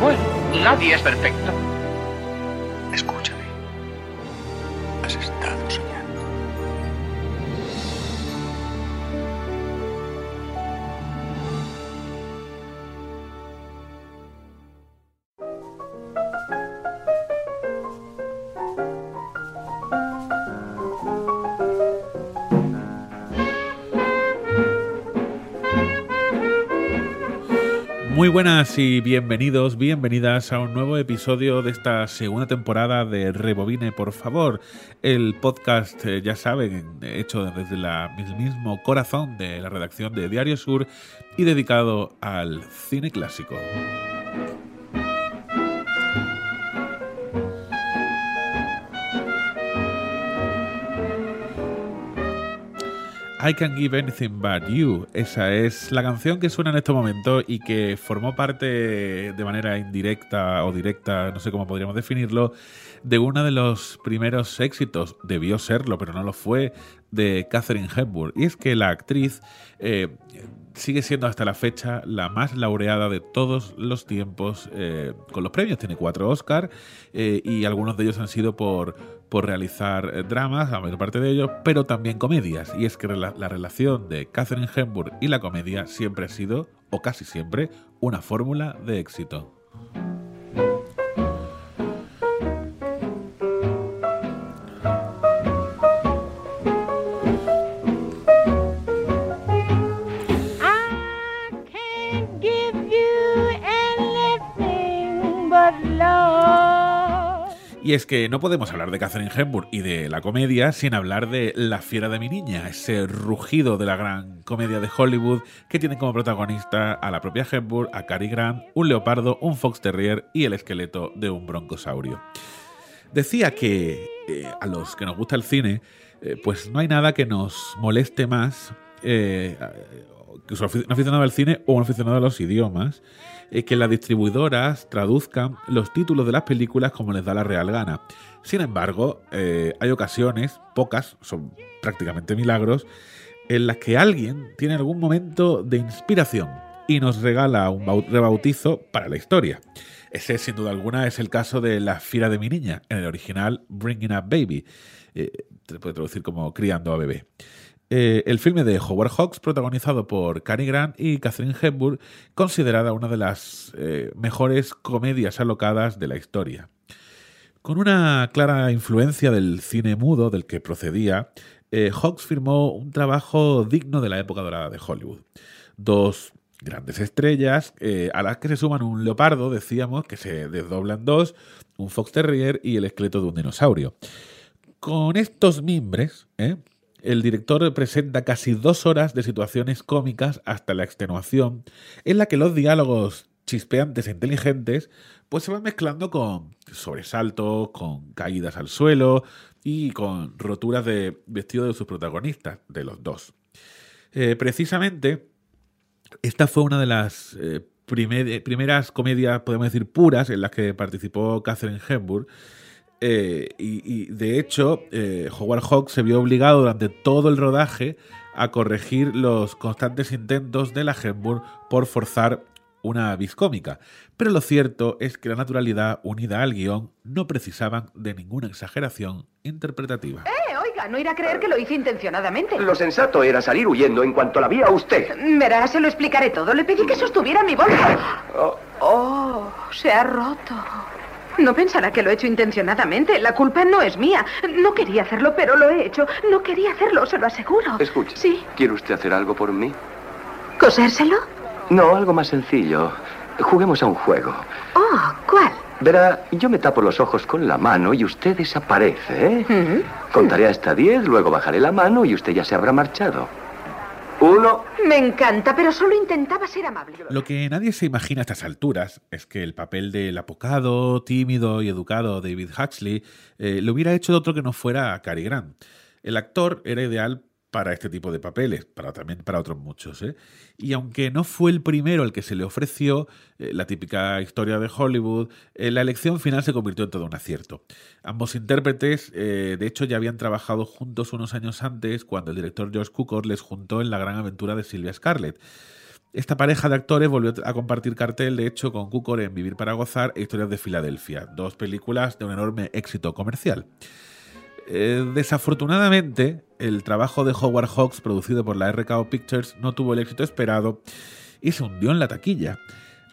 Bueno, nadie es perfecto. Muy buenas y bienvenidos, bienvenidas a un nuevo episodio de esta segunda temporada de Rebobine, por favor. El podcast, eh, ya saben, hecho desde el mismo corazón de la redacción de Diario Sur y dedicado al cine clásico. I Can Give Anything But You. Esa es la canción que suena en este momento y que formó parte de manera indirecta o directa, no sé cómo podríamos definirlo, de uno de los primeros éxitos, debió serlo, pero no lo fue, de Catherine Hepburn. Y es que la actriz eh, sigue siendo hasta la fecha la más laureada de todos los tiempos eh, con los premios. Tiene cuatro Oscar eh, y algunos de ellos han sido por, por realizar eh, dramas, la mayor parte de ellos, pero también comedias. Y es que la, la relación de Catherine Hepburn y la comedia siempre ha sido, o casi siempre, una fórmula de éxito. Y es que no podemos hablar de Catherine Hepburn y de la comedia sin hablar de La fiera de mi niña, ese rugido de la gran comedia de Hollywood que tiene como protagonista a la propia Hepburn, a Cary Grant, un leopardo, un fox terrier y el esqueleto de un broncosaurio. Decía que eh, a los que nos gusta el cine, eh, pues no hay nada que nos moleste más eh, un afic- un aficionado al cine o un aficionado a los idiomas, eh, que las distribuidoras traduzcan los títulos de las películas como les da la real gana. Sin embargo, eh, hay ocasiones, pocas, son prácticamente milagros, en las que alguien tiene algún momento de inspiración y nos regala un bau- rebautizo para la historia. Ese, sin duda alguna, es el caso de La Fiera de mi niña, en el original Bringing Up Baby. Eh, se puede traducir como Criando a bebé. Eh, el filme de Howard Hawks, protagonizado por Cary Grant y Catherine Hepburn, considerada una de las eh, mejores comedias alocadas de la historia. Con una clara influencia del cine mudo del que procedía, eh, Hawks firmó un trabajo digno de la época dorada de Hollywood. Dos grandes estrellas a las que se suman un leopardo, decíamos, que se desdobla en dos, un fox terrier y el esqueleto de un dinosaurio. Con estos mimbres, ¿eh? El director presenta casi dos horas de situaciones cómicas hasta la extenuación, en la que los diálogos chispeantes e inteligentes pues se van mezclando con sobresaltos, con caídas al suelo y con roturas de vestido de sus protagonistas, de los dos. Eh, precisamente, esta fue una de las eh, primer- primeras comedias, podemos decir, puras en las que participó Catherine Hepburn. Eh, y, y, de hecho, eh, Howard Hawks se vio obligado durante todo el rodaje a corregir los constantes intentos de la Hepburn por forzar una vis cómica. Pero lo cierto es que la naturalidad unida al guion no precisaban de ninguna exageración interpretativa. Eh, oiga, no irá a creer que lo hice intencionadamente. Lo sensato era salir huyendo en cuanto la vi a usted. Verá, se lo explicaré todo. Le pedí que sostuviera mi bolsa. Oh, Oh, se ha roto. No pensará que lo he hecho intencionadamente. La culpa no es mía. No quería hacerlo, pero lo he hecho. No quería hacerlo, se lo aseguro. escuche. Sí. ¿Quiere usted hacer algo por mí? ¿Cosérselo? No, algo más sencillo. Juguemos a un juego. Oh, ¿cuál? Verá, yo me tapo los ojos con la mano y usted desaparece, ¿eh? Ujú. Contaré hasta diez, luego bajaré la mano y usted ya se habrá marchado. Uno. Me encanta, pero solo intentaba ser amable. Lo que nadie se imagina a estas alturas es que el papel del apocado, tímido y educado David Huxley eh, lo hubiera hecho de otro que no fuera Cary Grant. El actor era ideal para este tipo de papeles, para también para otros muchos. ¿eh? Y aunque no fue el primero el que se le ofreció, eh, la típica historia de Hollywood, eh, la elección final se convirtió en todo un acierto. Ambos intérpretes, de hecho, ya habían trabajado juntos unos años antes, cuando el director George Cukor les juntó en La gran aventura de Sylvia Scarlett. Esta pareja de actores volvió a compartir cartel, de hecho, con Cukor en Vivir para Gozar e Historias de Filadelfia, dos películas de un enorme éxito comercial. Desafortunadamente, el trabajo de Howard Hawks, producido por la RKO Pictures, no tuvo el éxito esperado y se hundió en la taquilla.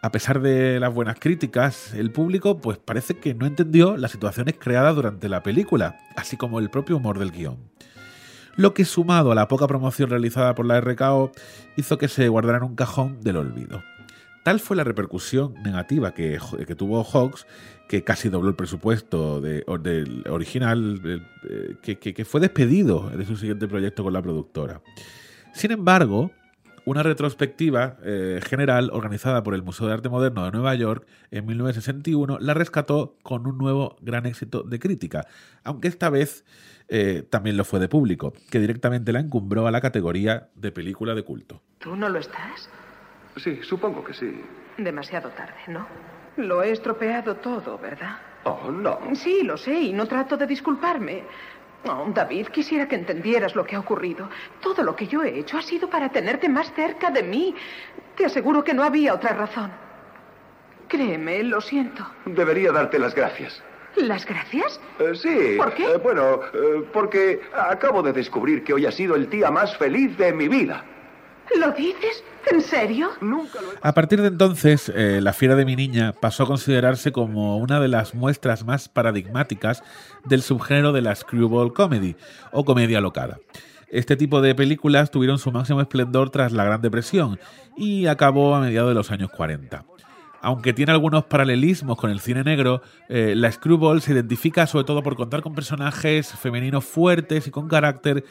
A pesar de las buenas críticas, el público pues parece que no entendió las situaciones creadas durante la película, así como el propio humor del guion. Lo que sumado a la poca promoción realizada por la RKO hizo que se guardara en un cajón del olvido. Tal fue la repercusión negativa que, tuvo Hawks, que casi dobló el presupuesto del original, eh, que, fue despedido de su siguiente proyecto con la productora. Sin embargo, una retrospectiva eh, general organizada por el Museo de Arte Moderno de Nueva York en 1961 la rescató con un nuevo gran éxito de crítica, aunque esta vez eh, también lo fue de público, que directamente la encumbró a la categoría de película de culto. ¿Tú no lo estás? Sí, supongo que sí. Demasiado tarde, ¿no? Lo he estropeado todo, ¿verdad? Oh, no. Sí, lo sé, y no trato de disculparme. Oh, David, quisiera que entendieras lo que ha ocurrido. Todo lo que yo he hecho ha sido para tenerte más cerca de mí. Te aseguro que no había otra razón. Créeme, lo siento. Debería darte las gracias. ¿Las gracias? Eh, sí. ¿Por qué? Eh, bueno, eh, porque acabo de descubrir que hoy ha sido el día más feliz de mi vida. ¿Lo dices? ¿En serio? Nunca A partir de entonces, eh, La fiera de mi niña pasó a considerarse como una de las muestras más paradigmáticas del subgénero de la screwball comedy o comedia locada. Este tipo de películas tuvieron su máximo esplendor tras la Gran Depresión y acabó a mediados de los años 40 aunque tiene algunos paralelismos con el cine negro, eh, la Screwball se identifica sobre todo por contar con personajes femeninos fuertes y con carácter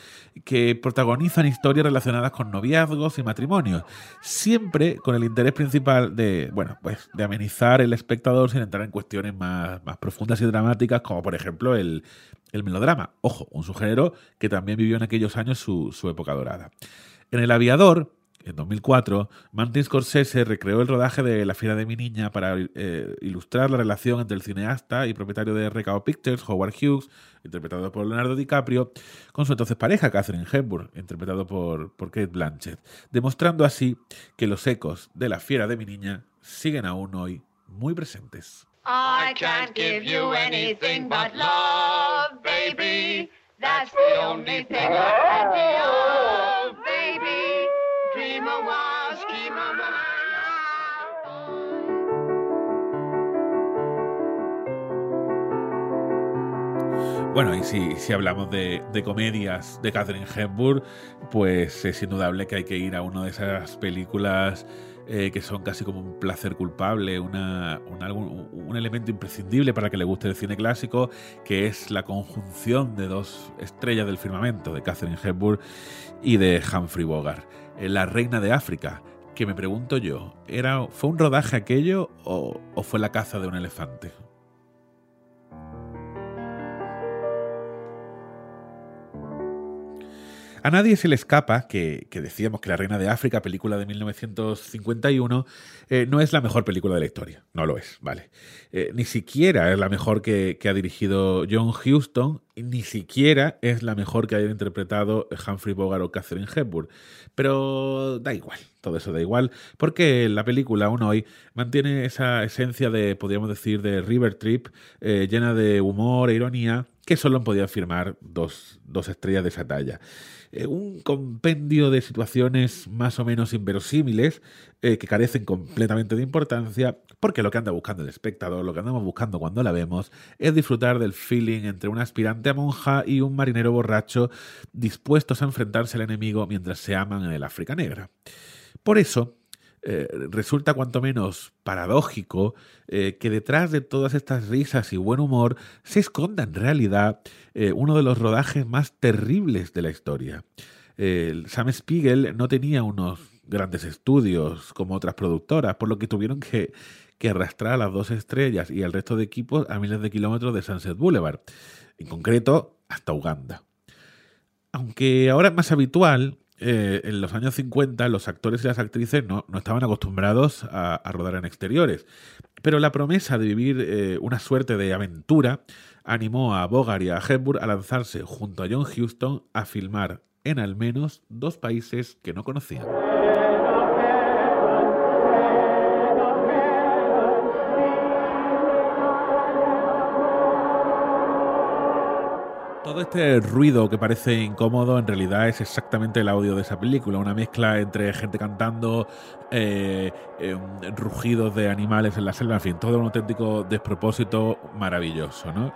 que protagonizan historias relacionadas con noviazgos y matrimonios, siempre con el interés principal de, bueno, pues de amenizar el espectador sin entrar en cuestiones más, profundas y dramáticas, como por ejemplo el, melodrama. Ojo, un subgénero que también vivió en aquellos años su, su época dorada. En El Aviador, en 2004, Martin Scorsese recreó el rodaje de La fiera de mi niña para eh, ilustrar la relación entre el cineasta y propietario de RKO Pictures, Howard Hughes, interpretado por Leonardo DiCaprio, con su entonces pareja Catherine Hepburn, interpretado por, por Kate Blanchett, demostrando así que los ecos de La fiera de mi niña siguen aún hoy muy presentes. I can't give you anything but love, baby. That's the only thing Bueno, y si, si hablamos de, de, comedias de Catherine Hepburn, pues es indudable que hay que ir a una de esas películas eh, que son casi como un placer culpable, un, un, elemento imprescindible para que le guste el cine clásico, que es la conjunción de dos estrellas del firmamento, de Catherine Hepburn y de Humphrey Bogart, eh, La Reina de África, que me pregunto yo, ¿era, ¿fue un rodaje aquello o, o fue la caza de un elefante? A nadie se le escapa que, decíamos que La Reina de África, película de 1951, eh, no es la mejor película de la historia. No lo es, vale. Eh, ni siquiera es la mejor que, ha dirigido John Huston, ni siquiera es la mejor que haya interpretado Humphrey Bogart o Catherine Hepburn. Pero da igual, todo eso da igual, porque la película aún hoy mantiene esa esencia de, podríamos decir, de River Trip, eh, llena de humor e ironía, que solo podían firmar dos, dos estrellas de esa talla. Eh, un compendio de situaciones más o menos inverosímiles eh, que carecen completamente de importancia, porque lo que anda buscando el espectador, lo que andamos buscando cuando la vemos, es disfrutar del feeling entre una aspirante a monja y un marinero borracho dispuestos a enfrentarse al enemigo mientras se aman en el África Negra. Por eso, eh, resulta cuanto menos paradójico eh, que detrás de todas estas risas y buen humor se esconda en realidad eh, uno de los rodajes más terribles de la historia. Sam Spiegel no tenía unos grandes estudios como otras productoras, por lo que tuvieron que, que arrastrar a las dos estrellas y al resto de equipos a miles de kilómetros de Sunset Boulevard, en concreto hasta Uganda. Aunque ahora es más habitual, eh, en los años 50 los actores y las actrices no, no estaban acostumbrados a, rodar en exteriores, pero la promesa de vivir eh, una suerte de aventura animó a Bogart y a Hepburn a lanzarse junto a John Huston a filmar en al menos dos países que no conocían. Este ruido que parece incómodo en realidad es exactamente el audio de esa película, una mezcla entre gente cantando, eh, eh, rugidos de animales en la selva, en fin, todo un auténtico despropósito maravilloso, ¿no?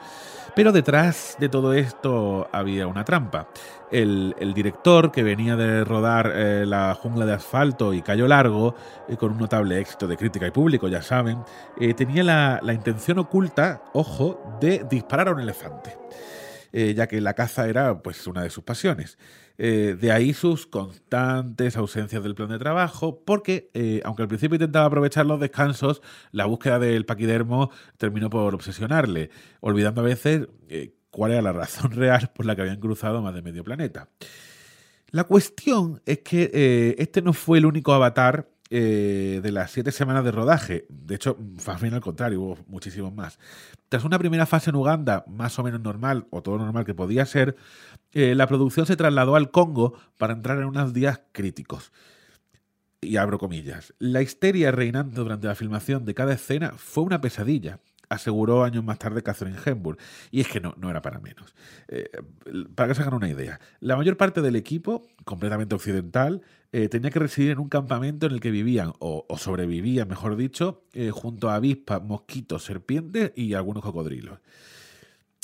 Pero detrás de todo esto había una trampa. El, director, que venía de rodar eh, La jungla de asfalto y Cayo Largo, eh, con un notable éxito de crítica y público, ya saben, eh, tenía la intención oculta, ojo, de disparar a un elefante. Eh, ya que la caza era pues una de sus pasiones. Eh, de ahí sus constantes ausencias del plan de trabajo, porque eh, aunque al principio intentaba aprovechar los descansos, la búsqueda del paquidermo terminó por obsesionarle, olvidando a veces cuál era la razón real por la que habían cruzado más de medio planeta. La cuestión es que este no fue el único avatar eh, de las siete semanas de rodaje. De hecho, más bien al contrario, hubo muchísimos más. Tras una primera fase en Uganda, más o menos normal, o todo normal que podía ser, eh, la producción se trasladó al Congo para entrar en unos días críticos. Y abro comillas. La histeria reinante durante la filmación de cada escena fue una pesadilla aseguró años más tarde Catherine Hepburn. Y es que no, no era para menos. Eh, para que se hagan una idea, la mayor parte del equipo, completamente occidental, eh, tenía que residir en un campamento en el que vivían, o, sobrevivían, mejor dicho, eh, junto a avispas, mosquitos, serpientes y algunos cocodrilos.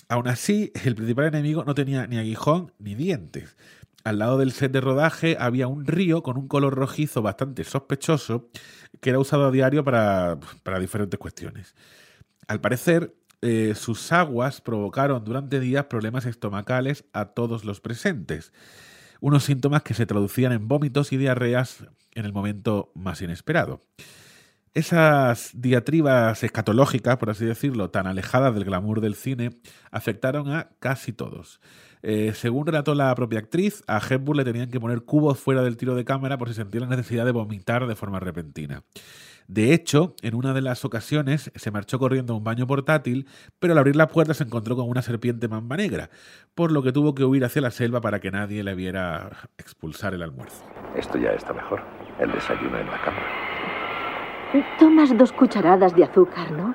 Aún así, el principal enemigo no tenía ni aguijón ni dientes. Al lado del set de rodaje había un río con un color rojizo bastante sospechoso que era usado a diario para, para diferentes cuestiones. Al parecer, eh, sus aguas provocaron durante días problemas estomacales a todos los presentes, unos síntomas que se traducían en vómitos y diarreas en el momento más inesperado. Esas diatribas escatológicas, por así decirlo, tan alejadas del glamour del cine, afectaron a casi todos. Eh, según relató la propia actriz, a Hepburn le tenían que poner cubos fuera del tiro de cámara por si sentía la necesidad de vomitar de forma repentina. De hecho, en una de las ocasiones se marchó corriendo a un baño portátil, pero al abrir la puerta se encontró con una serpiente mamba negra, por lo que tuvo que huir hacia la selva para que nadie le viera expulsar el almuerzo. Esto ya está mejor. El desayuno en la cama. Tomas dos cucharadas de azúcar, ¿no?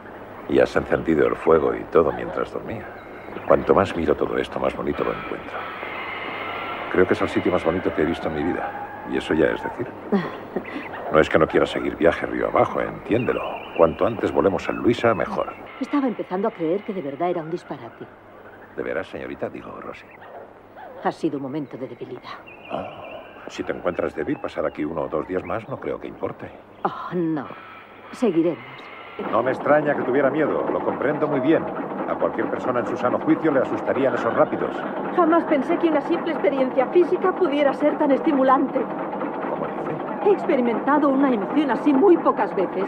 Y has encendido el fuego y todo mientras dormía. Cuanto más miro todo esto, más bonito lo encuentro. Creo que es el sitio más bonito que he visto en mi vida. Y eso ya es decir. No es que no quiera seguir viaje río abajo, entiéndelo. Cuanto antes volemos a Luisa, mejor. Estaba empezando a creer que de verdad era un disparate. ¿De veras, señorita? Digo, Rosy. Ha sido un momento de debilidad. Oh, si te encuentras débil, pasar aquí uno o dos días más no creo que importe. Oh, no. Seguiremos. No me extraña que tuviera miedo, lo comprendo muy bien. A cualquier persona en su sano juicio le asustarían esos rápidos. Jamás pensé que una simple experiencia física pudiera ser tan estimulante. He experimentado una emoción así muy pocas veces,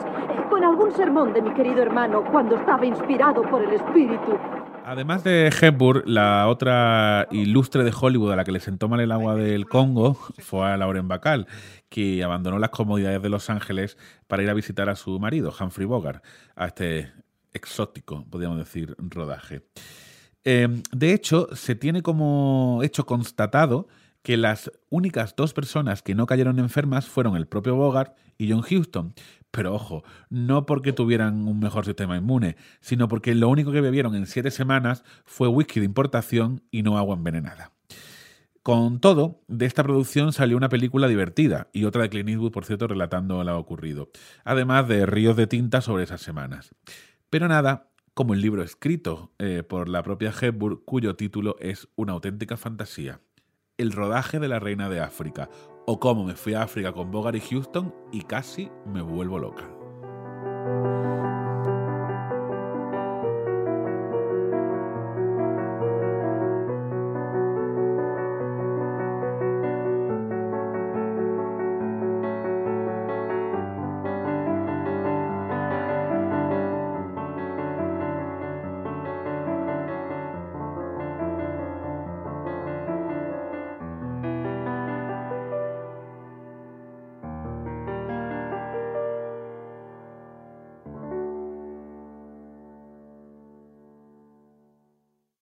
con algún sermón de mi querido hermano cuando estaba inspirado por el espíritu. Además de Hepburn, la otra ilustre de Hollywood a la que le sentó mal el agua del Congo fue a Lauren Bacall, que abandonó las comodidades de Los Ángeles para ir a visitar a su marido, Humphrey Bogart, a este exótico, podríamos decir, rodaje. Eh, de hecho, se tiene como hecho constatado que las únicas dos personas que no cayeron enfermas fueron el propio Bogart y John Huston. Pero ojo, no porque tuvieran un mejor sistema inmune, sino porque lo único que bebieron en siete semanas fue whisky de importación y no agua envenenada. Con todo, de esta producción salió una película divertida y otra de Clint Eastwood, por cierto, relatando lo ocurrido, además de ríos de tinta sobre esas semanas. Pero nada, como el libro escrito eh, por la propia Hepburn, cuyo título es una auténtica fantasía el rodaje de La Reina de África o cómo me fui a África con Bogart y Houston y casi me vuelvo loca.